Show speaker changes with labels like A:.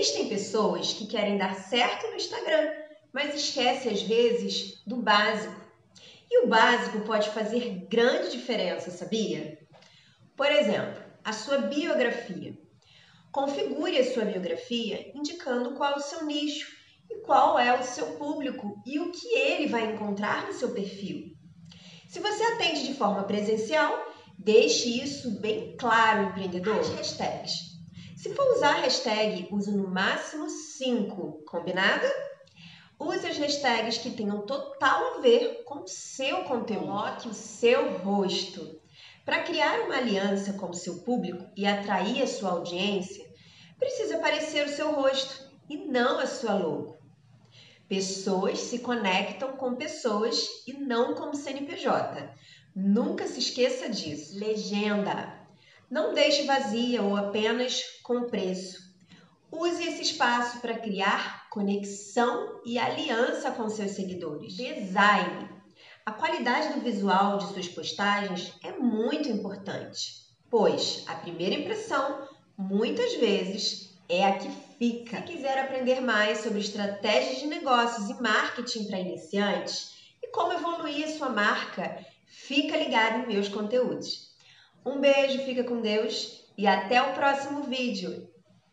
A: Existem pessoas que querem dar certo no Instagram, mas esquecem às vezes do básico. E o básico pode fazer grande diferença, sabia? Por exemplo, a sua biografia. Configure a sua biografia indicando qual é o seu nicho e qual é o seu público e o que ele vai encontrar no seu perfil. Se você atende de forma presencial, deixe isso bem claro, empreendedor. As hashtags. Se for usar hashtag, use no máximo 5, combinado? Use as hashtags que tenham total a ver com o seu conteúdo. Coloque o seu rosto. Para criar uma aliança com o seu público e atrair a sua audiência, precisa aparecer o seu rosto e não a sua logo. Pessoas se conectam com pessoas e não com o CNPJ. Nunca se esqueça disso. Legenda. Não deixe vazia ou apenas com preço. Use esse espaço para criar conexão e aliança com seus seguidores. Design. A qualidade do visual de suas postagens é muito importante, pois a primeira impressão, muitas vezes, é a que fica. Se quiser aprender mais sobre estratégias de negócios e marketing para iniciantes e como evoluir sua marca, fica ligado em meus conteúdos. Um beijo, fica com Deus e até o próximo vídeo.